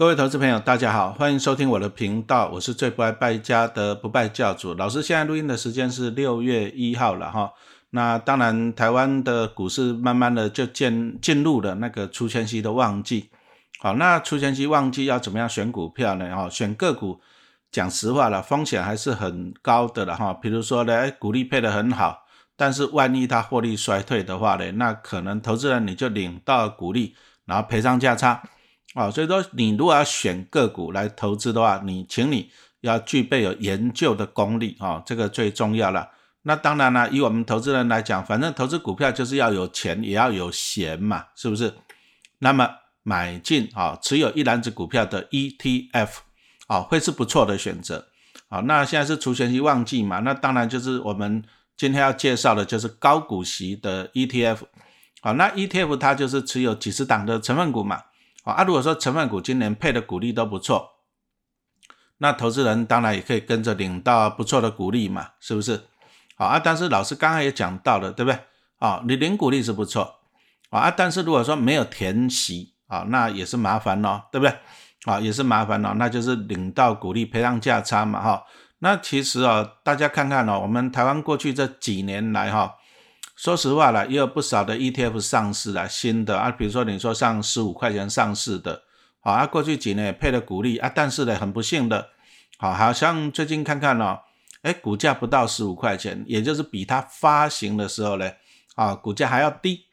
各位投资朋友，大家好，欢迎收听我的频道，我是最不爱败家的不败教主老师。现在录音的时间是六月一号了哈。那当然，台湾的股市慢慢的就进进入了那个出前期的旺季。好，那出前期旺季要怎么样选股票呢？哈，选个股，讲实话了，风险还是很高的了哈。比如说呢，股利配得很好，但是万一它获利衰退的话呢，那可能投资人你就领到股利，然后赔上价差。啊，所以说你如果要选个股来投资的话，你请你要具备有研究的功力啊，这个最重要了。那当然了，以我们投资人来讲，反正投资股票就是要有钱，也要有闲嘛，是不是？那么买进啊，持有一篮子股票的 ETF 啊，会是不错的选择。好，那现在是除权息旺季嘛，那当然就是我们今天要介绍的就是高股息的 ETF。好，那 ETF 它就是持有几十档的成分股嘛。啊，如果说成分股今年配的股利都不错，那投资人当然也可以跟着领到不错的股利嘛，是不是？好啊，但是老师刚刚也讲到了，对不对？啊，你领股利是不错，啊，但是如果说没有填息啊，那也是麻烦咯，对不对？啊，也是麻烦咯，那就是领到股利赔上价差嘛，哈。那其实啊，大家看看哦，我们台湾过去这几年来哈。说实话了，也有不少的 ETF 上市了，新的啊，比如说你说上十五块钱上市的，好啊，过去几年也配了股利啊，但是呢，很不幸的，好，好像最近看看哦，哎，股价不到十五块钱，也就是比它发行的时候呢，啊，股价还要低，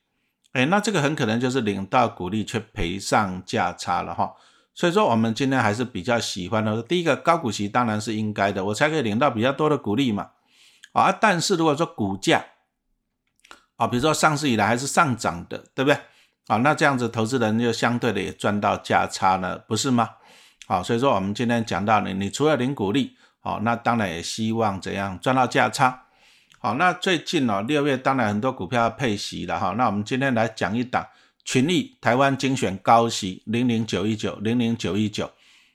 哎，那这个很可能就是领到股利却赔上价差了哈，所以说我们今天还是比较喜欢的，第一个高股息当然是应该的，我才可以领到比较多的股利嘛，啊，但是如果说股价，啊，比如说上市以来还是上涨的，对不对？啊，那这样子投资人就相对的也赚到价差了，不是吗？好，所以说我们今天讲到呢，你除了领股利，好，那当然也希望怎样赚到价差。好，那最近哦，六月当然很多股票要配息了哈，那我们今天来讲一档群益台湾精选高息零零九一九零零九一九。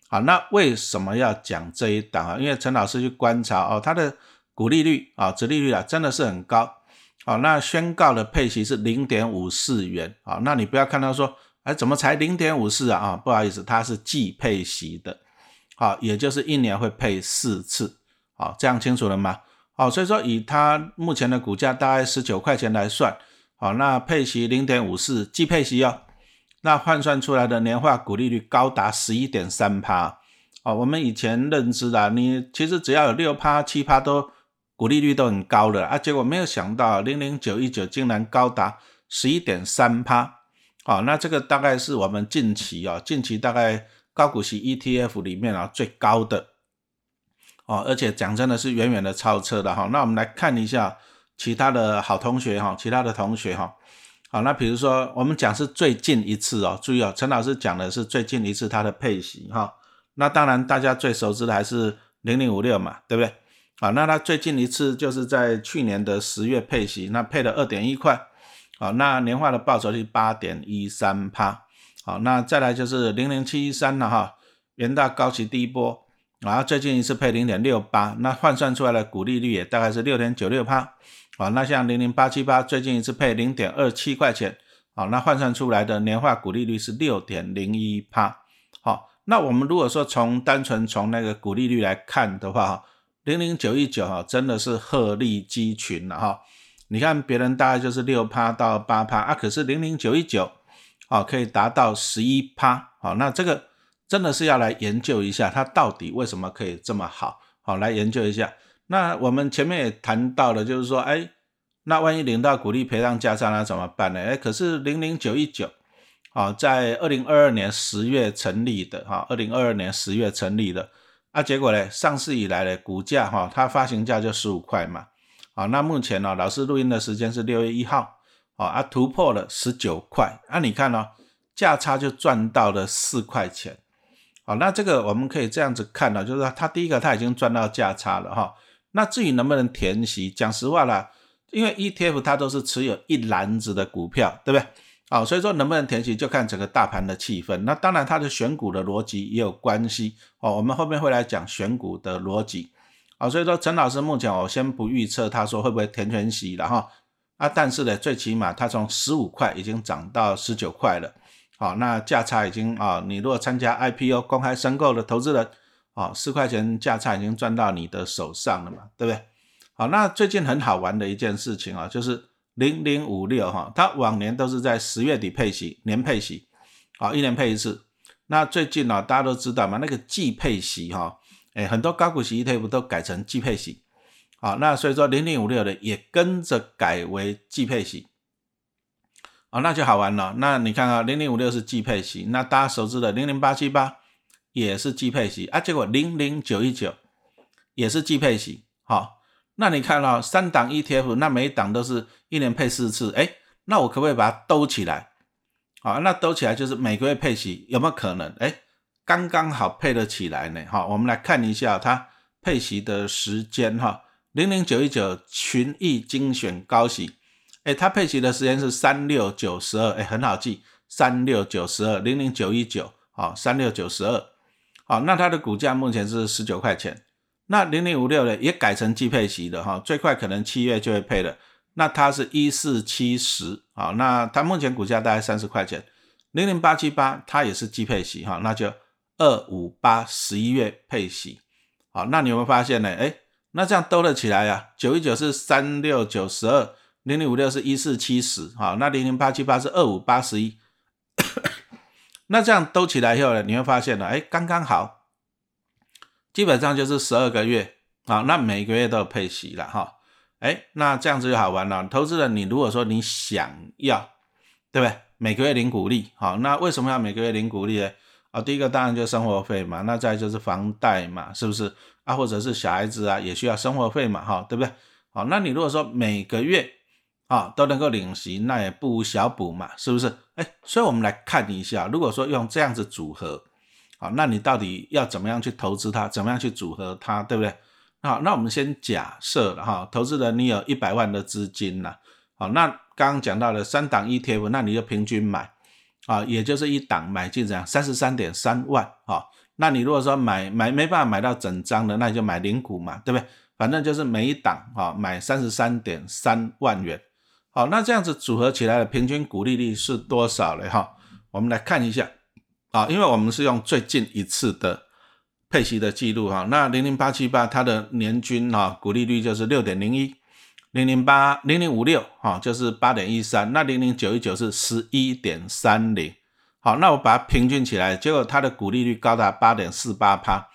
好，那为什么要讲这一档啊？因为陈老师去观察哦，它的股利率啊，殖利率啊，真的是很高。好，那宣告的配息是零点五四元。好，那你不要看到说，哎，怎么才零点五四啊？啊，不好意思，它是季配息的。好，也就是一年会配四次。好，这样清楚了吗？好，所以说以它目前的股价大概十九块钱来算，好，那配息零点五四，季配息哦，那换算出来的年化股利率高达十一点三趴。哦，我们以前认知的，你其实只要有六趴、七趴都。股利率都很高了啊，结果没有想到零零九一九竟然高达十一点三趴，好，那这个大概是我们近期啊，近期大概高股息 ETF 里面啊最高的哦，而且讲真的是远远的超车的哈。那我们来看一下其他的好同学哈，其他的同学哈，好，那比如说我们讲是最近一次哦，注意哦，陈老师讲的是最近一次它的配息哈，那当然大家最熟知的还是零零五六嘛，对不对？啊，那它最近一次就是在去年的十月配息，那配了二点一块，好，那年化的报酬率八点一三趴，好，那再来就是零零七一三了哈，元大高息第一波，然后最近一次配零点六八，那换算出来的股利率也大概是六点九六趴，好，那像零零八七八最近一次配零点二七块钱，好，那换算出来的年化股利率是六点零一趴，好，那我们如果说从单纯从那个股利率来看的话，哈。零零九一九哈，真的是鹤立鸡群了哈！你看别人大概就是六趴到八趴啊，可是零零九一九啊，可以达到十一趴，好，那这个真的是要来研究一下，它到底为什么可以这么好？好，来研究一下。那我们前面也谈到了，就是说，哎，那万一领到股利赔偿价差那怎么办呢？哎，可是零零九一九啊，在二零二二年十月成立的哈，二零二二年十月成立的。啊，结果呢？上市以来呢，股价哈，它发行价就十五块嘛。好，那目前呢，老师录音的时间是六月一号，好啊，突破了十九块。啊，你看哦，价差就赚到了四块钱。好，那这个我们可以这样子看呢，就是它第一个它已经赚到价差了哈。那至于能不能填息，讲实话啦，因为 ETF 它都是持有一篮子的股票，对不对？好，所以说能不能填息就看整个大盘的气氛。那当然，它的选股的逻辑也有关系哦。我们后面会来讲选股的逻辑。好，所以说陈老师目前我先不预测，他说会不会填全息了哈。啊，但是呢，最起码它从十五块已经涨到十九块了。好，那价差已经啊，你如果参加 IPO 公开申购的投资人，啊，四块钱价差已经赚到你的手上了嘛，对不对？好，那最近很好玩的一件事情啊，就是零零五六哈，它往年都是在十月底配息，年配息，好，一年配一次。那最近呢，大家都知道嘛，那个季配息哈，哎，很多高股息 ETF 都改成季配息，好，那所以说零零五六的也跟着改为季配息，啊，那就好玩了。那你看啊，零零五六是季配息，那大家熟知的零零八七八也是季配息啊，结果零零九一九也是季配息，好。那你看到三档 ETF，那每一档都是一年配四次，哎，那我可不可以把它兜起来？好，那兜起来就是每个月配息，有没有可能？哎，刚刚好配得起来呢。好，我们来看一下它配息的时间哈，零零九一九群益精选高息，哎，它配息的时间是三六九十二，哎，很好记，三六九十二，零零九一九，好，三六九十二，好，那它的股价目前是十九块钱。那零零五六呢，也改成季配息的哈，最快可能七月就会配了。那它是一四七十，啊，那它目前股价大概三十块钱。零零八七八它也是季配息哈，那就二五八十一月配息，好，那你有没有发现呢？哎，那这样兜了起来呀，九一九是三六九十二，零零五六是一四七十，好，那零零八七八是二五八十一，那这样兜起来以后呢，你会发现呢，哎，刚刚好。基本上就是十二个月啊，那每个月都有配息了哈，哎，那这样子就好玩了。投资人，你如果说你想要，对不对？每个月领股利，好，那为什么要每个月领股利呢？啊，第一个当然就是生活费嘛，那再就是房贷嘛，是不是？啊，或者是小孩子啊也需要生活费嘛，哈，对不对？好，那你如果说每个月啊都能够领息，那也不小补嘛，是不是？哎，所以我们来看一下，如果说用这样子组合。好，那你到底要怎么样去投资它？怎么样去组合它，对不对？好，那我们先假设哈，投资人你有一百万的资金呐。好，那刚刚讲到了三档 ETF，那你就平均买啊，也就是一档买进这样三十三点三万啊。那你如果说买买没办法买到整张的，那你就买零股嘛，对不对？反正就是每一档啊买三十三点三万元。好，那这样子组合起来的平均股利率是多少呢？哈，我们来看一下。啊，因为我们是用最近一次的配息的记录哈，那零零八七八它的年均哈股利率就是六点零一，零零八零零五六哈就是八点一三，那零零九一九是十一点三零，好，那我把它平均起来，结果它的股利率高达八点四八趴，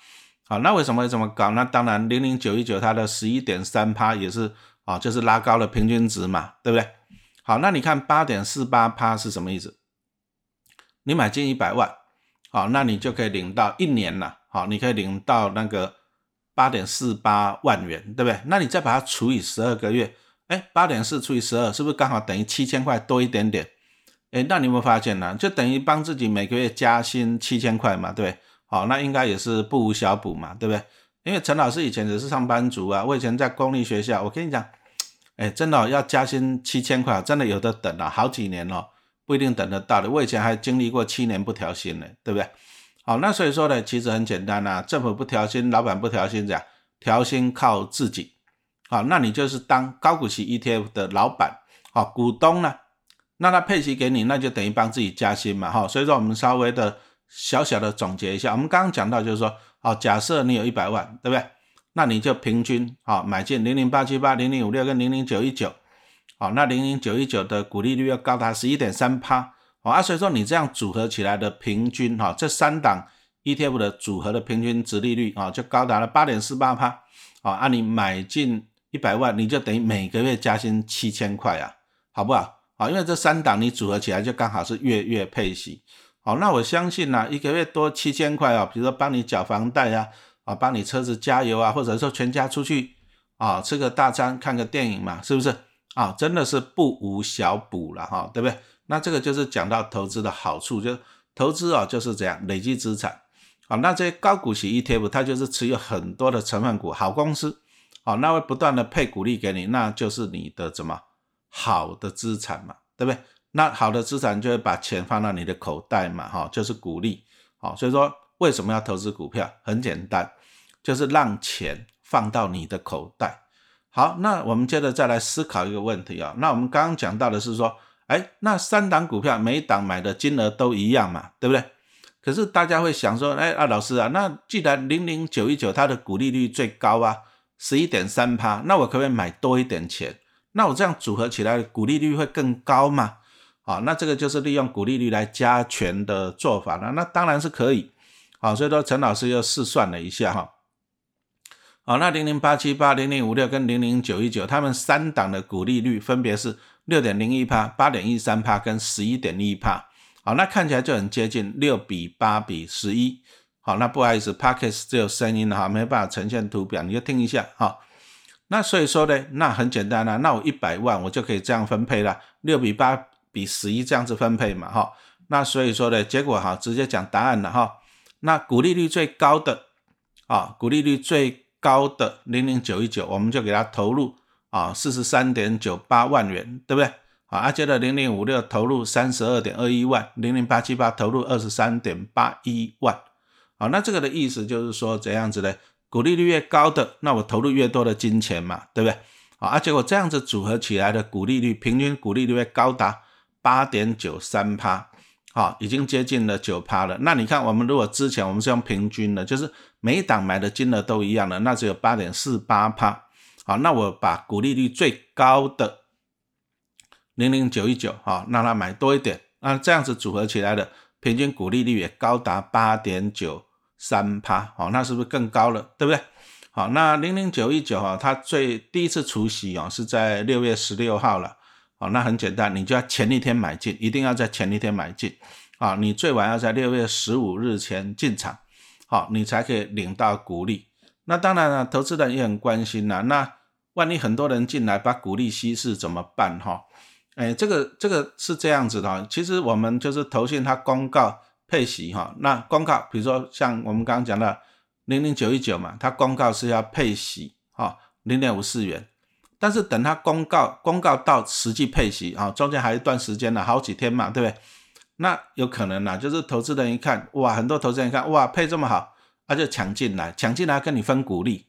好，那为什么会这么高？那当然零零九一九它的十一点三趴也是啊，就是拉高了平均值嘛，对不对？好，那你看八点四八趴是什么意思？你买进一百万。好，那你就可以领到一年了。好，你可以领到那个八点四八万元，对不对？那你再把它除以十二个月，哎，八点四除以十二，是不是刚好等于七千块多一点点？哎，那你有没有发现呢？就等于帮自己每个月加薪七千块嘛，对不对？好，那应该也是不无小补嘛，对不对？因为陈老师以前也是上班族啊，我以前在公立学校，我跟你讲，哎，真的要加薪七千块，真的有的等了好几年了。不一定等得到的，我以前还经历过七年不调薪呢，对不对？好，那所以说呢，其实很简单呐，政府不调薪，老板不调薪，这样调薪靠自己。好，那你就是当高股息 ETF 的老板，好，股东呢，那他配息给你，那就等于帮自己加薪嘛，哈。所以说我们稍微的小小的总结一下，我们刚刚讲到就是说，好，假设你有一百万，对不对？那你就平均好买进零零八七八、零零五六跟零零九一九。好，那零零九一九的股利率要高达十一点三趴，好啊，所以说你这样组合起来的平均哈，这三档 ETF 的组合的平均值利率啊，就高达了八点四八趴，好，按你买进一百万，你就等于每个月加薪七千块啊，好不好？好，因为这三档你组合起来就刚好是月月配息，好，那我相信呢，一个月多七千块啊，比如说帮你缴房贷啊，啊，帮你车子加油啊，或者说全家出去啊吃个大餐看个电影嘛，是不是？啊，真的是不无小补了哈，对不对？那这个就是讲到投资的好处，就投资啊就是这样累积资产。啊，那这些高股息 ETF 它就是持有很多的成分股，好公司，好，那会不断的配股利给你，那就是你的怎么好的资产嘛，对不对？那好的资产就会把钱放到你的口袋嘛，哈，就是股利。好，所以说为什么要投资股票？很简单，就是让钱放到你的口袋。好，那我们接着再来思考一个问题啊。那我们刚刚讲到的是说，哎，那三档股票每档买的金额都一样嘛，对不对？可是大家会想说，哎啊，老师啊，那既然零零九一九它的股利率最高啊，十一点三趴，那我可不可以买多一点钱？那我这样组合起来，股利率会更高吗？啊，那这个就是利用股利率来加权的做法了。那当然是可以。好，所以说陈老师又试算了一下哈。好，那零零八七八、零零五六跟零零九一九，他们三档的股利率分别是六点零一帕、八点一三帕跟十一点一帕。好，那看起来就很接近，六比八比十一。好，那不好意思 p a c k e t 只有声音哈，没办法呈现图表，你就听一下哈。那所以说呢，那很简单啦，那我一百万我就可以这样分配了，六比八比十一这样子分配嘛哈。那所以说呢，结果哈，直接讲答案了哈。那股利率最高的啊，股利率最高的零零九一九，我们就给它投入啊四十三点九八万元，对不对？好，阿接的零零五六投入三十二点二一万，零零八七八投入二十三点八一万。好，那这个的意思就是说怎样子呢？股利率越高的，那我投入越多的金钱嘛，对不对？好，而结果这样子组合起来的股利率，平均股利率高达八点九三趴，好，已经接近了九趴了。那你看，我们如果之前我们是用平均的，就是每一档买的金额都一样的，那只有八点四八趴。好，那我把股利率最高的。零零九一九，好，让他买多一点，那这样子组合起来的平均股利率也高达八点九三趴，好，那是不是更高了，对不对？好，那零零九一九，哈，它最第一次除息哦是在六月十六号了，好，那很简单，你就要前一天买进，一定要在前一天买进，啊，你最晚要在六月十五日前进场，好，你才可以领到股利。那当然了，投资人也很关心呐，那万一很多人进来把股利稀释怎么办？哈？哎，这个这个是这样子的，其实我们就是投信它公告配息哈，那公告比如说像我们刚刚讲的零零九一九嘛，它公告是要配息哈零点五四元，但是等它公告公告到实际配息啊，中间还一段时间呢，好几天嘛，对不对？那有可能啊，就是投资人一看哇，很多投资人一看哇配这么好，他就抢进来，抢进来跟你分股利，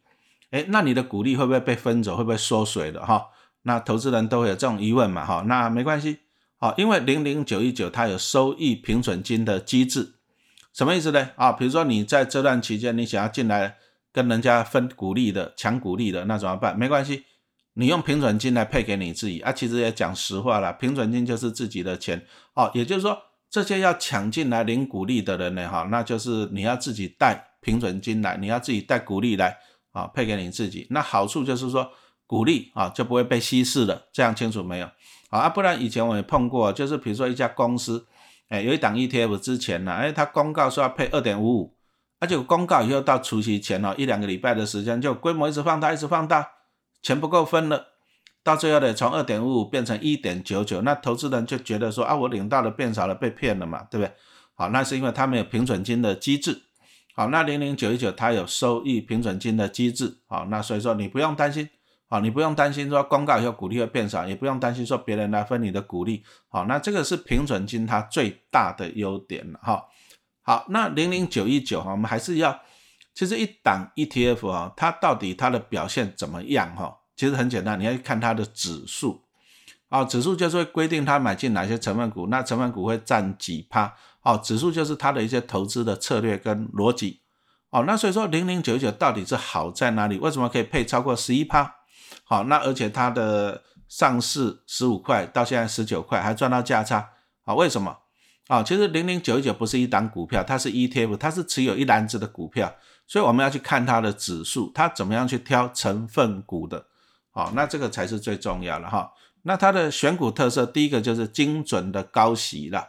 哎，那你的股利会不会被分走？会不会缩水的哈？那投资人都会有这种疑问嘛？哈，那没关系，好，因为零零九一九它有收益平准金的机制，什么意思呢？啊，比如说你在这段期间你想要进来跟人家分股利的、抢股利的，那怎么办？没关系，你用平准金来配给你自己啊。其实也讲实话了，平准金就是自己的钱哦。也就是说，这些要抢进来领股利的人呢，哈，那就是你要自己带平准金来，你要自己带股利来啊，配给你自己。那好处就是说。股利啊就不会被稀释了，这样清楚没有？啊，不然以前我也碰过，就是比如说一家公司，哎，有一档 ETF 之前呢，哎，他公告说要配二点五五，而且公告以后到除夕前哦，一两个礼拜的时间就规模一直放大，一直放大，钱不够分了，到最后呢，从二点五五变成一点九九，那投资人就觉得说啊，我领到的变少了，被骗了嘛，对不对？好，那是因为他没有平准金的机制，好，那零零九一九它有收益平准金的机制，好，那所以说你不用担心。好，你不用担心说公告以后股利会变少，也不用担心说别人来分你的股利。好，那这个是平准金它最大的优点了哈。好，那零零九一九哈，我们还是要，其实一档 ETF 啊，它到底它的表现怎么样哈？其实很简单，你要看它的指数。啊，指数就是会规定它买进哪些成分股，那成分股会占几趴。哦，指数就是它的一些投资的策略跟逻辑。哦，那所以说零零九一九到底是好在哪里？为什么可以配超过十一趴？好，那而且它的上市十五块到现在十九块，还赚到价差，啊，为什么？啊，其实零零九一九不是一档股票，它是 ETF，它是持有一篮子的股票，所以我们要去看它的指数，它怎么样去挑成分股的，好，那这个才是最重要的哈。那它的选股特色，第一个就是精准的高息了，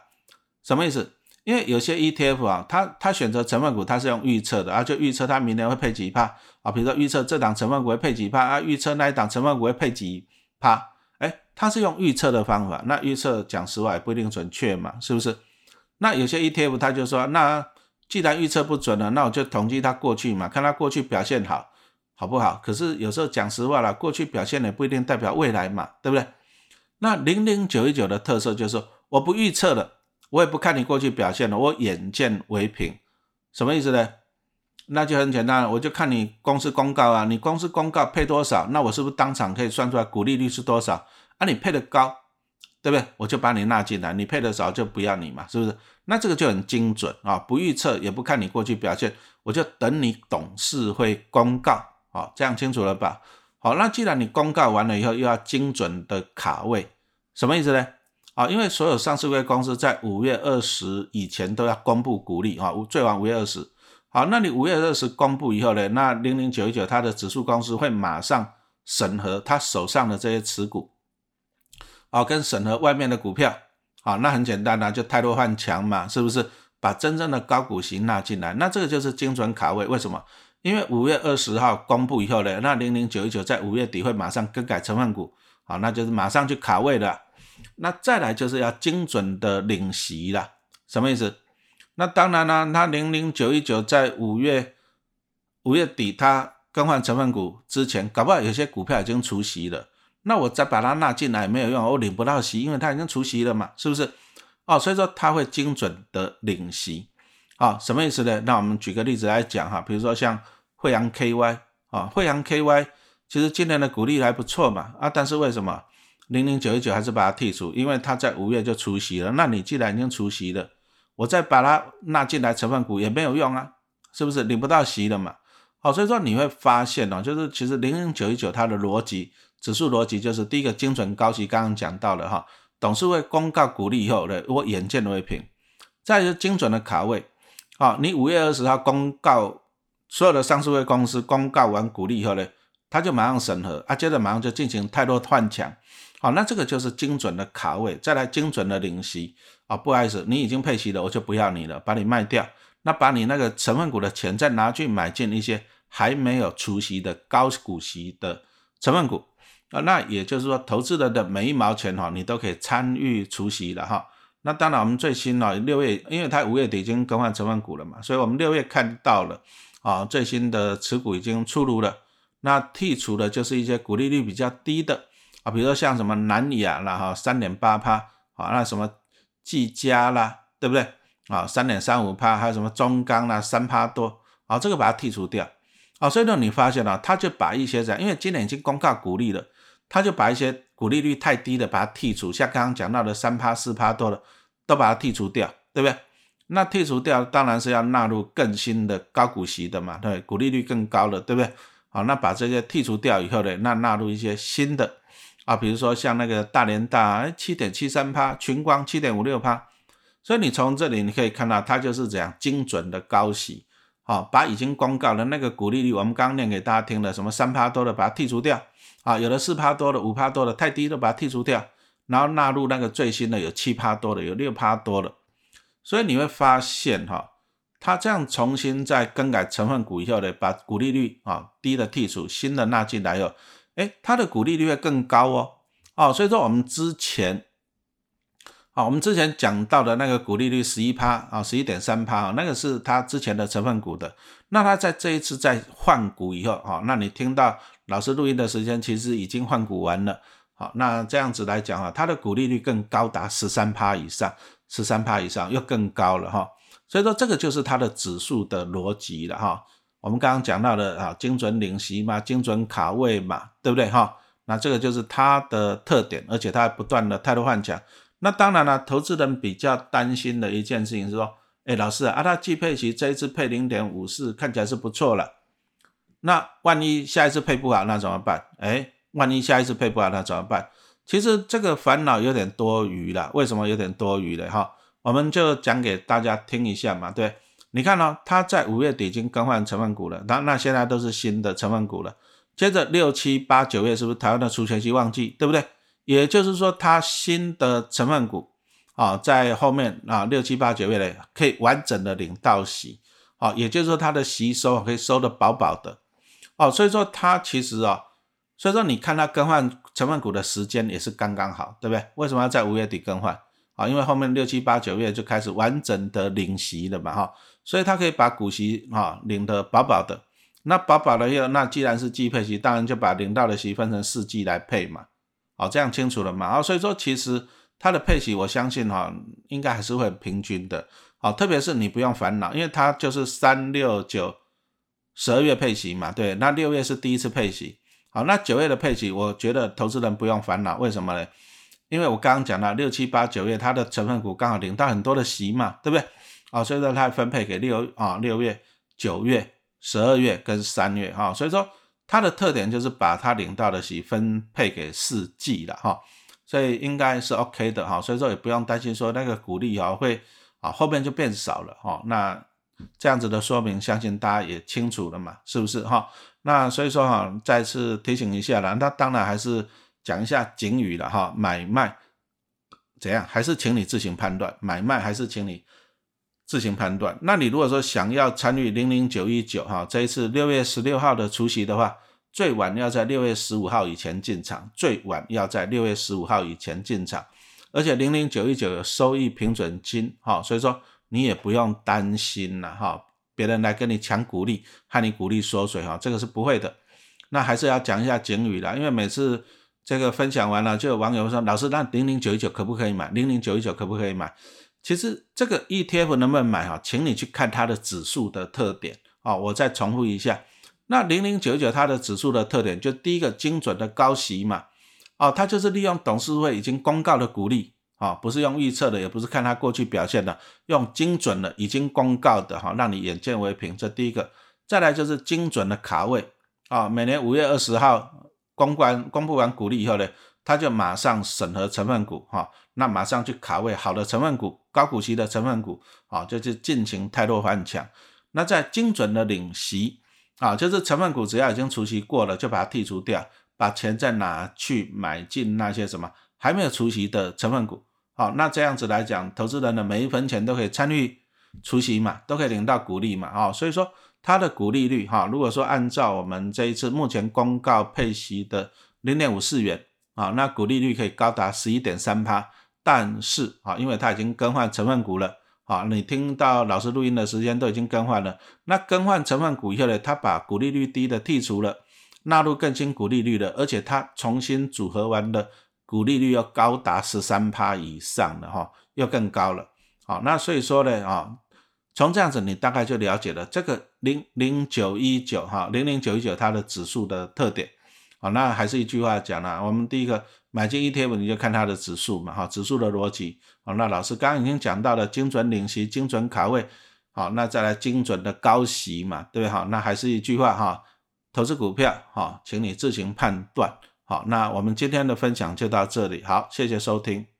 什么意思？因为有些 ETF 啊，它它选择成分股，它是用预测的啊，就预测它明年会配几帕啊，比如说预测这档成分股会配几帕啊，预测那一档成分股会配几帕，哎，它是用预测的方法，那预测讲实话也不一定准确嘛，是不是？那有些 ETF 它就说，那既然预测不准了，那我就统计它过去嘛，看它过去表现好，好不好？可是有时候讲实话了，过去表现也不一定代表未来嘛，对不对？那零零九一九的特色就是我不预测了。我也不看你过去表现了，我眼见为凭，什么意思呢？那就很简单了，我就看你公司公告啊，你公司公告配多少，那我是不是当场可以算出来股利率是多少？啊，你配的高，对不对？我就把你纳进来，你配的少就不要你嘛，是不是？那这个就很精准啊，不预测也不看你过去表现，我就等你董事会公告，好，这样清楚了吧？好，那既然你公告完了以后又要精准的卡位，什么意思呢？啊，因为所有上市公司在五月二十以前都要公布股利啊，最晚五月二十。好，那你五月二十公布以后呢，那零零九一九它的指数公司会马上审核他手上的这些持股。哦，跟审核外面的股票，好，那很简单呐，就太多换强嘛，是不是？把真正的高股息纳进来，那这个就是精准卡位。为什么？因为五月二十号公布以后呢，那零零九一九在五月底会马上更改成分股，好，那就是马上去卡位的。那再来就是要精准的领息了，什么意思？那当然了，那零零九一九在五月五月底它更换成分股之前，搞不好有些股票已经除息了。那我再把它纳进来没有用，我领不到息，因为它已经除息了嘛，是不是？哦，所以说它会精准的领息，啊，什么意思呢？那我们举个例子来讲哈，比如说像惠阳 KY 啊，惠阳 KY 其实今年的股利还不错嘛，啊，但是为什么零零九一九还是把它剔除？因为它在五月就除息了，那你既然已经除息了，我再把它纳进来成分股也没有用啊，是不是？领不到息了嘛？好，所以说你会发现哦，就是其实零零九一九它的逻辑。指数逻辑就是第一个精准高息，刚刚讲到了哈，董事会公告股利以后呢，我眼见为凭。再是精准的卡位，啊，你五月二十号公告所有的上市会公司公告完股利以后呢，他就马上审核，啊，接着马上就进行太多换强，好，那这个就是精准的卡位，再来精准的领息，啊，不好意思，你已经配息了，我就不要你了，把你卖掉，那把你那个成分股的钱再拿去买进一些还没有除息的高股息的成分股。啊，那也就是说，投资人的每一毛钱哈，你都可以参与除息了哈。那当然，我们最新呢，六月，因为它五月底已经更换成分股了嘛，所以我们六月看到了啊，最新的持股已经出炉了。那剔除的就是一些股利率比较低的啊，比如说像什么南亚啦哈，三点八趴啊，那什么技嘉啦，对不对啊？三点三五趴，还有什么中钢啦，三趴多啊，这个把它剔除掉啊。所以呢，你发现了，他就把一些这样，因为今年已经公告股利了。他就把一些股利率太低的把它剔除，像刚刚讲到的三趴四趴多的，都把它剔除掉，对不对？那剔除掉当然是要纳入更新的高股息的嘛，对，股利率更高的，对不对？好，那把这些剔除掉以后呢，那纳入一些新的啊，比如说像那个大连大七点七三趴，群光七点五六趴，所以你从这里你可以看到，它就是这样精准的高息，好，把已经公告的那个股利率，我们刚刚念给大家听的，什么三趴多的把它剔除掉。啊，有的四趴多的，五趴多的，太低的把它剔除掉，然后纳入那个最新的，有七趴多的，有六趴多的，所以你会发现哈，它这样重新再更改成分股以后呢，把股利率啊低的剔除，新的纳进来以后，哎，它的股利率会更高哦，哦，所以说我们之前，啊，我们之前讲到的那个股利率十一趴啊，十一点三趴啊，那个是它之前的成分股的，那它在这一次在换股以后啊，那你听到。老师录音的时间其实已经换股完了，好，那这样子来讲啊，它的股利率更高达十三趴以上，十三趴以上又更高了哈，所以说这个就是它的指数的逻辑了哈。我们刚刚讲到的啊，精准领息嘛，精准卡位嘛，对不对哈？那这个就是它的特点，而且它不断的态度换强。那当然了，投资人比较担心的一件事情是说，哎，老师啊，他既配息这一次配零点五四，看起来是不错了。那万一下一次配不好，那怎么办？哎，万一下一次配不好，那怎么办？其实这个烦恼有点多余了。为什么有点多余了？哈，我们就讲给大家听一下嘛。对，你看哦，它在五月底已经更换成分股了，那那现在都是新的成分股了。接着六七八九月是不是台湾的除权期旺季？对不对？也就是说，它新的成分股啊，在后面啊六七八九月呢，可以完整的领到息，啊，也就是说它的息收可以收的饱饱的。哦，所以说它其实啊，所以说你看它更换成分股的时间也是刚刚好，对不对？为什么要在五月底更换？啊，因为后面六七八九月就开始完整的领息了嘛，哈，所以它可以把股息啊领得饱饱的。那饱饱的又那既然是季配息，当然就把领到的息分成四季来配嘛。好，这样清楚了嘛？啊，所以说其实它的配息，我相信哈，应该还是会平均的。好，特别是你不用烦恼，因为它就是三六九。十二月配息嘛，对，那六月是第一次配息，好，那九月的配息，我觉得投资人不用烦恼，为什么呢？因为我刚刚讲了六七八九月它的成分股刚好领到很多的息嘛，对不对？啊，所以说它分配给六啊六月、九月、十二月跟三月哈，所以说它的特点就是把它领到的息分配给四季了哈，所以应该是 OK 的哈，所以说也不用担心说那个股利啊会啊后面就变少了哈，那这样子的说明相信大家也清楚了嘛，是不是哈？那所以说哈，再次提醒一下了，那当然还是。讲一下警语了哈，买卖怎样？还是请你自行判断。买卖还是请你自行判断。那你如果说想要参与零零九一九哈，这一次六月十六号的除夕的话，最晚要在六月十五号以前进场，最晚要在六月十五号以前进场。而且零零九一九有收益平准金哈，所以说你也不用担心了哈，别人来跟你抢股利，害你股利缩水哈，这个是不会的。那还是要讲一下警语了，因为每次。这个分享完了，就有网友说：“老师，那零零九一九可不可以买？零零九一九可不可以买？”其实这个 ETF 能不能买哈，请你去看它的指数的特点啊。我再重复一下，那零零九九它的指数的特点，就第一个精准的高息嘛，哦，它就是利用董事会已经公告的股利啊，不是用预测的，也不是看它过去表现的，用精准的已经公告的哈，让你眼见为凭。这第一个，再来就是精准的卡位啊，每年五月二十号。公关公布完股利以后呢，他就马上审核成分股哈，那马上去卡位好的成分股、高股息的成分股啊，就是进行泰弱换强。那在精准的领息啊，就是成分股只要已经除息过了，就把它剔除掉，把钱再拿去买进那些什么还没有除息的成分股。好，那这样子来讲，投资人的每一分钱都可以参与除息嘛，都可以领到股利嘛啊，所以说。它的股利率哈，如果说按照我们这一次目前公告配息的零点五四元啊，那股利率可以高达十一点三趴。但是啊，因为它已经更换成分股了啊，你听到老师录音的时间都已经更换了。那更换成分股以后呢，它把股利率低的剔除了，纳入更新股利率的，而且它重新组合完的股利率要高达十三趴以上的哈，又更高了。好，那所以说呢啊。从这样子，你大概就了解了这个零零九一九哈，零零九一九它的指数的特点，好，那还是一句话讲了，我们第一个买进 ETF 你就看它的指数嘛，哈，指数的逻辑，好，那老师刚刚已经讲到了精准领息、精准卡位，好，那再来精准的高息嘛，对不对？好，那还是一句话哈，投资股票哈，请你自行判断，好，那我们今天的分享就到这里，好，谢谢收听。